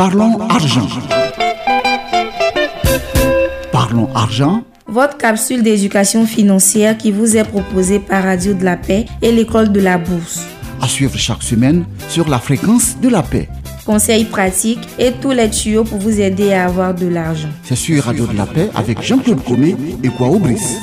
Parlons argent. Parlons argent. Votre capsule d'éducation financière qui vous est proposée par Radio de la Paix et l'École de la Bourse. À suivre chaque semaine sur la fréquence de la paix. Conseils pratiques et tous les tuyaux pour vous aider à avoir de l'argent. C'est sur Radio de la Paix avec Jean-Claude Comé et Kwao Brice.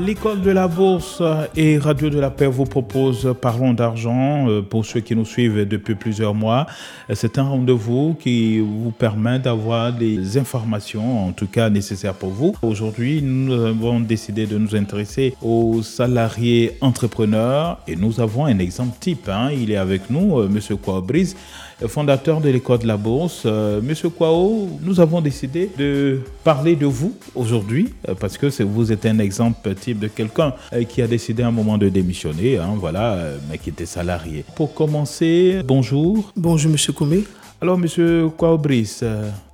L'école de la bourse et Radio de la Paix vous propose Parlons d'argent euh, pour ceux qui nous suivent depuis plusieurs mois. C'est un rendez-vous qui vous permet d'avoir des informations, en tout cas nécessaires pour vous. Aujourd'hui, nous avons décidé de nous intéresser aux salariés entrepreneurs et nous avons un exemple type. Hein. Il est avec nous, euh, Monsieur Kouabris fondateur de l'école de la bourse. Euh, Monsieur Kwao, nous avons décidé de parler de vous aujourd'hui euh, parce que vous êtes un exemple type de quelqu'un euh, qui a décidé à un moment de démissionner, hein, voilà, mais qui était salarié. Pour commencer, bonjour. Bonjour Monsieur Koumé. Alors, Monsieur Kwao Brice,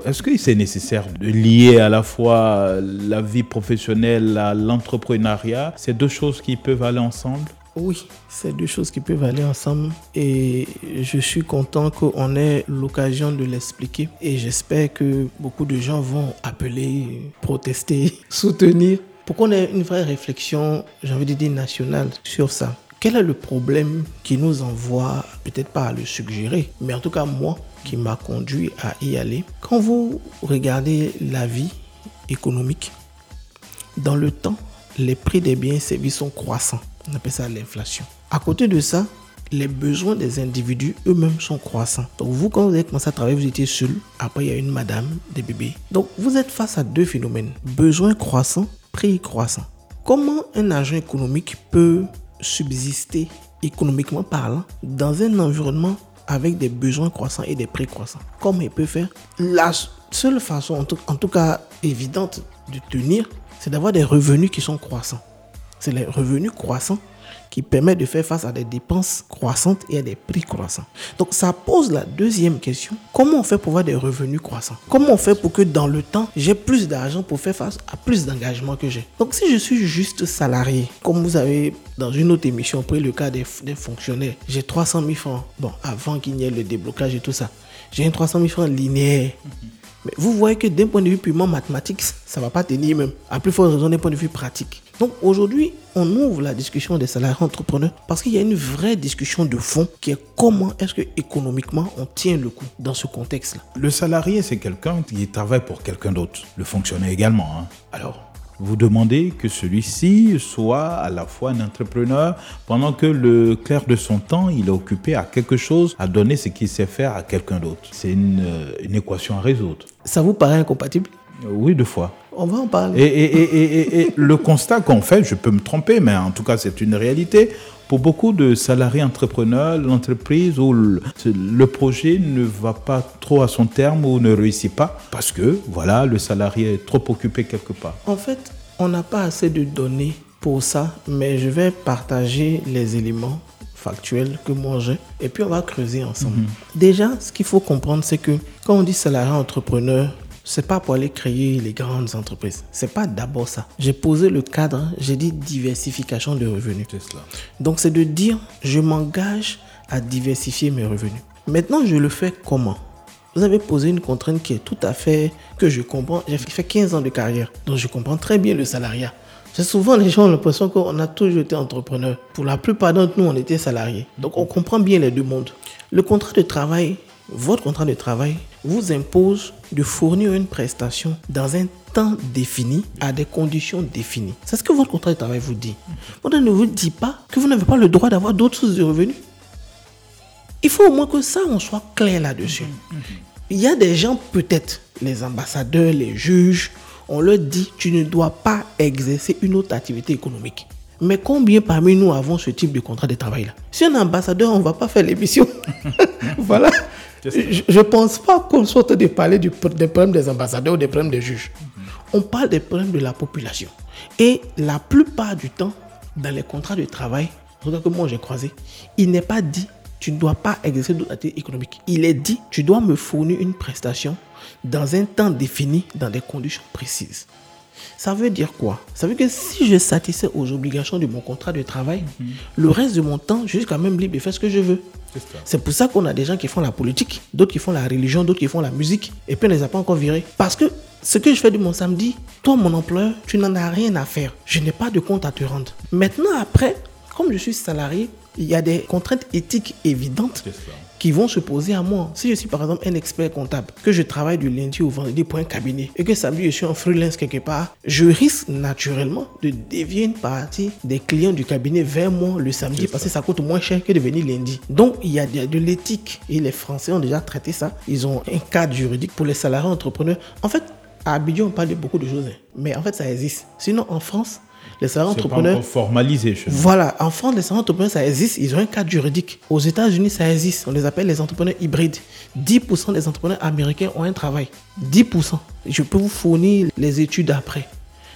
est-ce que c'est nécessaire de lier à la fois la vie professionnelle à l'entrepreneuriat? C'est deux choses qui peuvent aller ensemble? Oui, c'est deux choses qui peuvent aller ensemble et je suis content qu'on ait l'occasion de l'expliquer et j'espère que beaucoup de gens vont appeler, protester, soutenir pour qu'on ait une vraie réflexion, j'ai envie de dire nationale, sur ça. Quel est le problème qui nous envoie, peut-être pas à le suggérer, mais en tout cas moi, qui m'a conduit à y aller? Quand vous regardez la vie économique, dans le temps, les prix des biens et services sont croissants. On appelle ça l'inflation. À côté de ça, les besoins des individus eux-mêmes sont croissants. Donc vous, quand vous avez commencé à travailler, vous étiez seul. Après, il y a une madame, des bébés. Donc vous êtes face à deux phénomènes. Besoins croissants, prix croissants. Comment un agent économique peut subsister économiquement parlant dans un environnement avec des besoins croissants et des prix croissants? Comment il peut faire? La seule façon, en tout, en tout cas évidente, de tenir, c'est d'avoir des revenus qui sont croissants. C'est les revenus croissants qui permettent de faire face à des dépenses croissantes et à des prix croissants. Donc ça pose la deuxième question. Comment on fait pour avoir des revenus croissants? Comment on fait pour que dans le temps, j'ai plus d'argent pour faire face à plus d'engagement que j'ai? Donc si je suis juste salarié, comme vous avez dans une autre émission pris le cas des, fonctionnaires, j'ai 300 000 francs. Bon, avant qu'il n'y ait le déblocage et tout ça, j'ai un 300 000 francs linéaire. Mais vous voyez que d'un point de vue purement mathématique, ça ne va pas tenir même. À plus forte raison d'un point de vue pratique. Donc aujourd'hui, on ouvre la discussion des salariés entrepreneurs parce qu'il y a une vraie discussion de fond qui est comment est-ce que économiquement on tient le coup dans ce contexte-là. Le salarié, c'est quelqu'un qui travaille pour quelqu'un d'autre. Le fonctionnaire également. Hein. Alors, vous demandez que celui-ci soit à la fois un entrepreneur pendant que le clair de son temps, il est occupé à quelque chose, à donner ce qu'il sait faire à quelqu'un d'autre. C'est une, une équation à résoudre. Ça vous paraît incompatible? Oui, deux fois. On va en parler. Et, le constat qu'on fait, je peux me tromper, mais en tout cas c'est une réalité, pour beaucoup de salariés entrepreneurs, l'entreprise ou le, projet ne va pas trop à son terme ou ne réussit pas parce que voilà, le salarié est trop occupé quelque part. En fait, on n'a pas assez de données pour ça, mais je vais partager les éléments factuels que moi j'ai et puis on va creuser ensemble. Mhm. Déjà, ce qu'il faut comprendre, c'est que quand on dit salarié entrepreneur, c'est pas pour aller créer les grandes entreprises. C'est pas d'abord ça. J'ai posé le cadre, j'ai dit diversification de revenus. Cela. Donc c'est de dire je m'engage à diversifier mes revenus. Maintenant, je le fais comment? Vous avez posé une contrainte qui est tout à fait que je comprends. J'ai fait 15 ans de carrière, donc je comprends très bien le salariat. C'est souvent les gens ont l'impression qu'on a toujours été entrepreneur. Pour la plupart d'entre nous, on était salariés. Donc on comprend bien les deux mondes. Le contrat de travail, votre contrat de travail vous impose de fournir une prestation dans un temps défini à des conditions définies. C'est ce que votre contrat de travail vous dit. On ne vous dit pas que vous n'avez pas le droit d'avoir d'autres sources de revenus. Il faut au moins que ça, on soit clair là-dessus. Il y a des gens, peut-être, les ambassadeurs, les juges, on leur dit, tu ne dois pas exercer une autre activité économique. Mais combien parmi nous avons ce type de contrat de travail-là? Si un ambassadeur, on ne va pas faire l'émission. voilà. Je ne pense pas qu'on soit de parler des problèmes des ambassadeurs ou des problèmes des juges. On parle des problèmes de la population. Et la plupart du temps, dans les contrats de travail, que moi j'ai croisé, il n'est pas dit tu ne dois pas exercer d'activité économique. Il est dit tu dois me fournir une prestation dans un temps défini, dans des conditions précises. Ça veut dire quoi? Ça veut dire que si je satisfais aux obligations de mon contrat de travail, mhm. le reste de mon temps, je suis quand même libre de faire ce que je veux. C'est pour ça qu'on a des gens qui font la politique, d'autres qui font la religion, d'autres qui font la musique, et puis on ne les a pas encore virés. Parce que ce que je fais de mon samedi, toi, mon employeur, tu n'en as rien à faire. Je n'ai pas de compte à te rendre. Maintenant, après, comme je suis salarié, il y a des contraintes éthiques évidentes qui vont se poser à moi. Si je suis par exemple un expert comptable, que je travaille du lundi au vendredi pour un cabinet et que samedi je suis en freelance quelque part, je risque naturellement de dévier une partie des clients du cabinet vers moi le samedi parce que ça coûte moins cher que de venir lundi. Donc il y a de, l'éthique et les Français ont déjà traité ça. Ils ont un cadre juridique pour les salariés entrepreneurs. En fait, à Abidjan, on parle de beaucoup de choses, hein. mais en fait, ça existe. Sinon, en France, les salariés entrepreneurs. Pas formalisé Voilà, en France, les salariés entrepreneurs, ça existe, ils ont un cadre juridique. Aux États-Unis, ça existe, on les appelle les entrepreneurs hybrides. 10% des entrepreneurs américains ont un travail. 10%. Je peux vous fournir les études après.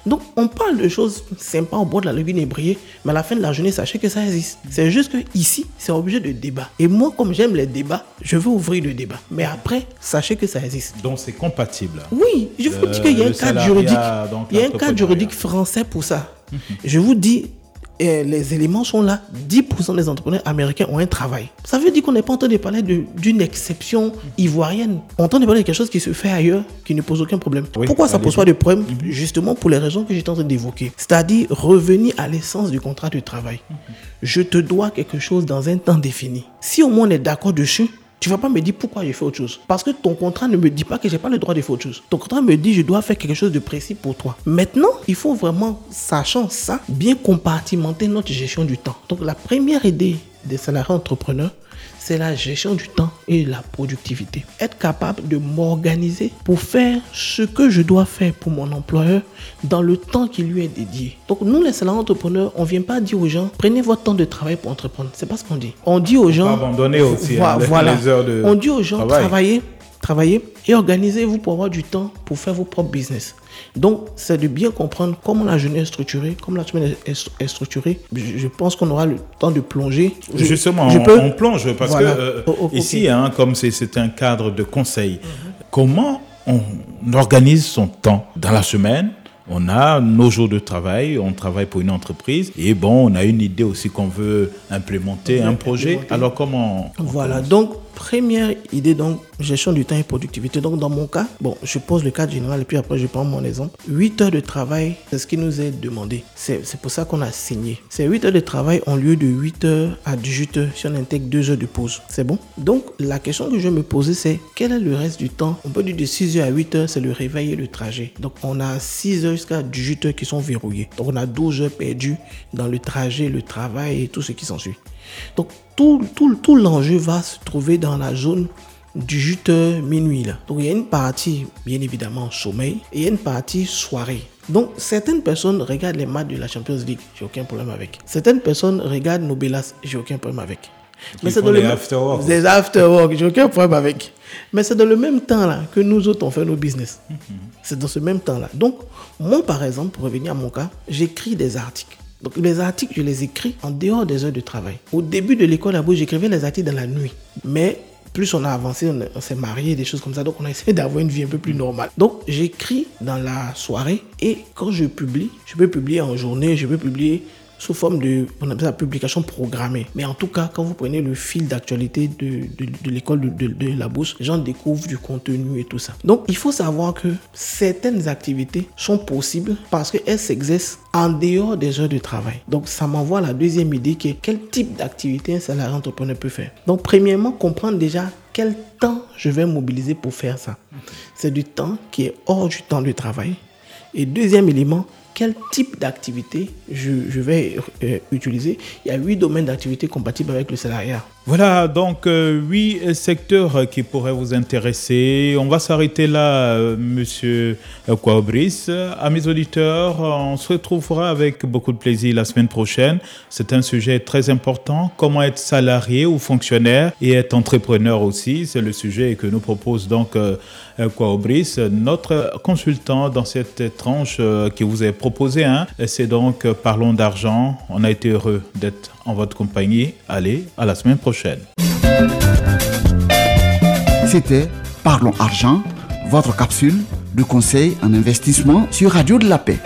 Donc, on parle de choses sympas au bord de la lagune ébriée, mais à la fin de la journée, sachez que ça existe. C'est juste que ici, c'est objet de débat. Et moi, comme j'aime les débats, je veux ouvrir le débat. Mais après, sachez que ça existe. Donc, c'est compatible. Oui, je vous dis qu'il y a un cadre juridique. Il y a un cadre juridique français pour ça. Je vous dis, les éléments sont là. 10% des entrepreneurs américains ont un travail. Ça veut dire qu'on n'est pas en train de parler d'une exception ivoirienne. On est en train de parler de quelque chose qui se fait ailleurs, qui ne pose aucun problème. Pourquoi ça pose pas de problème? Mhm. Justement pour les raisons que j'étais en train d'évoquer. C'est-à-dire revenir à l'essence du contrat de travail. Mhm. Je te dois quelque chose dans un temps défini. Si au moins on est d'accord dessus, tu vas pas me dire pourquoi j'ai fait autre chose. Parce que ton contrat ne me dit pas que j'ai pas le droit de faire autre chose. Ton contrat me dit je dois faire quelque chose de précis pour toi. Maintenant, il faut vraiment, sachant ça, bien compartimenter notre gestion du temps. Donc la première idée des salariés entrepreneurs, c'est la gestion du temps et la productivité. Être capable de m'organiser pour faire ce que je dois faire pour mon employeur dans le temps qui lui est dédié. Donc nous, les salariés entrepreneurs, on vient pas dire aux gens, prenez votre temps de travail pour entreprendre. C'est pas ce qu'on dit. On dit aux gens... Abandonner aussi hein, voilà, les heures de On dit aux gens, travaillez, travaillez et organisez-vous pour avoir du temps pour faire vos propres business. Donc, c'est de bien comprendre comment la journée est structurée, comment la semaine est, structurée. Je, pense qu'on aura le temps de plonger. Justement, on, plonge parce que euh, oh, oh, ici, hein, comme c'est un cadre de conseil, comment on organise son temps dans la semaine? On a nos jours de travail, on travaille pour une entreprise et bon, on a une idée aussi qu'on veut implémenter, un projet. Alors comment Voilà, donc première idée, donc gestion du temps et productivité. Donc dans mon cas, bon, je pose le cadre général et puis après je prends mon exemple. 8 heures de travail, c'est ce qui nous est demandé. C'est pour ça qu'on a signé. Ces 8 heures de travail ont lieu de 8 heures à 18 heures si on intègre 2 heures de pause. C'est bon? Donc la question que je vais me poser, c'est quel est le reste du temps? On peut dire de 6 heures à 8 heures, c'est le réveil et le trajet. Donc on a 6 heures jusqu'à 18 heures qui sont verrouillées. Donc on a 12 heures perdues dans le trajet, le travail et tout ce qui s'ensuit. Donc tout, tout, tout l'enjeu va se trouver dans la zone du 18 heures minuit. Là. Donc il y a une partie, bien évidemment, sommeil et il y a une partie soirée. Donc certaines personnes regardent les matchs de la Champions League, j'ai aucun problème avec. Certaines personnes regardent Nobelas, j'ai aucun problème avec. Mais c'est dans les after-work. Des after-work, j'ai aucun problème avec. Mais c'est dans le même temps là que nous autres on fait nos business. Mhm. C'est dans ce même temps là. Donc moi par exemple, pour revenir à mon cas, j'écris des articles. Donc les articles, je les écris en dehors des heures de travail. Au début de l'école à j'écrivais les articles dans la nuit. Mais plus on a avancé, on, s'est marié, des choses comme ça. Donc on a essayé d'avoir une vie un peu plus normale. Donc j'écris dans la soirée et quand je publie, je peux publier en journée, je peux publier sous forme de, on appelle ça publication programmée. Mais en tout cas, quand vous prenez le fil d'actualité de, de, l'école de, la bourse, les gens découvrent du contenu et tout ça. Donc, il faut savoir que certaines activités sont possibles parce qu'elles s'exercent en dehors des heures de travail. Donc, ça m'envoie la deuxième idée qui est quel type d'activité un salarié entrepreneur peut faire. Donc, premièrement, comprendre déjà quel temps je vais mobiliser pour faire ça. C'est du temps qui est hors du temps de travail. Et deuxième élément, quel type d'activité je, vais euh, utiliser. Il y a huit domaines d'activité compatibles avec le salariat. Voilà donc euh, huit secteurs qui pourraient vous intéresser. On va s'arrêter là, euh, monsieur Kouabrice. À mes auditeurs, on se retrouvera avec beaucoup de plaisir la semaine prochaine. C'est un sujet très important. Comment être salarié ou fonctionnaire et être entrepreneur aussi. C'est le sujet que nous propose donc Kouabrice, notre consultant dans cette tranche qui vous est proposée. Hein. C'est donc Parlons d'argent. On a été heureux d'être votre compagnie. Allez, à la semaine prochaine. C'était Parlons argent, votre capsule de conseils en investissement sur Radio de la Paix.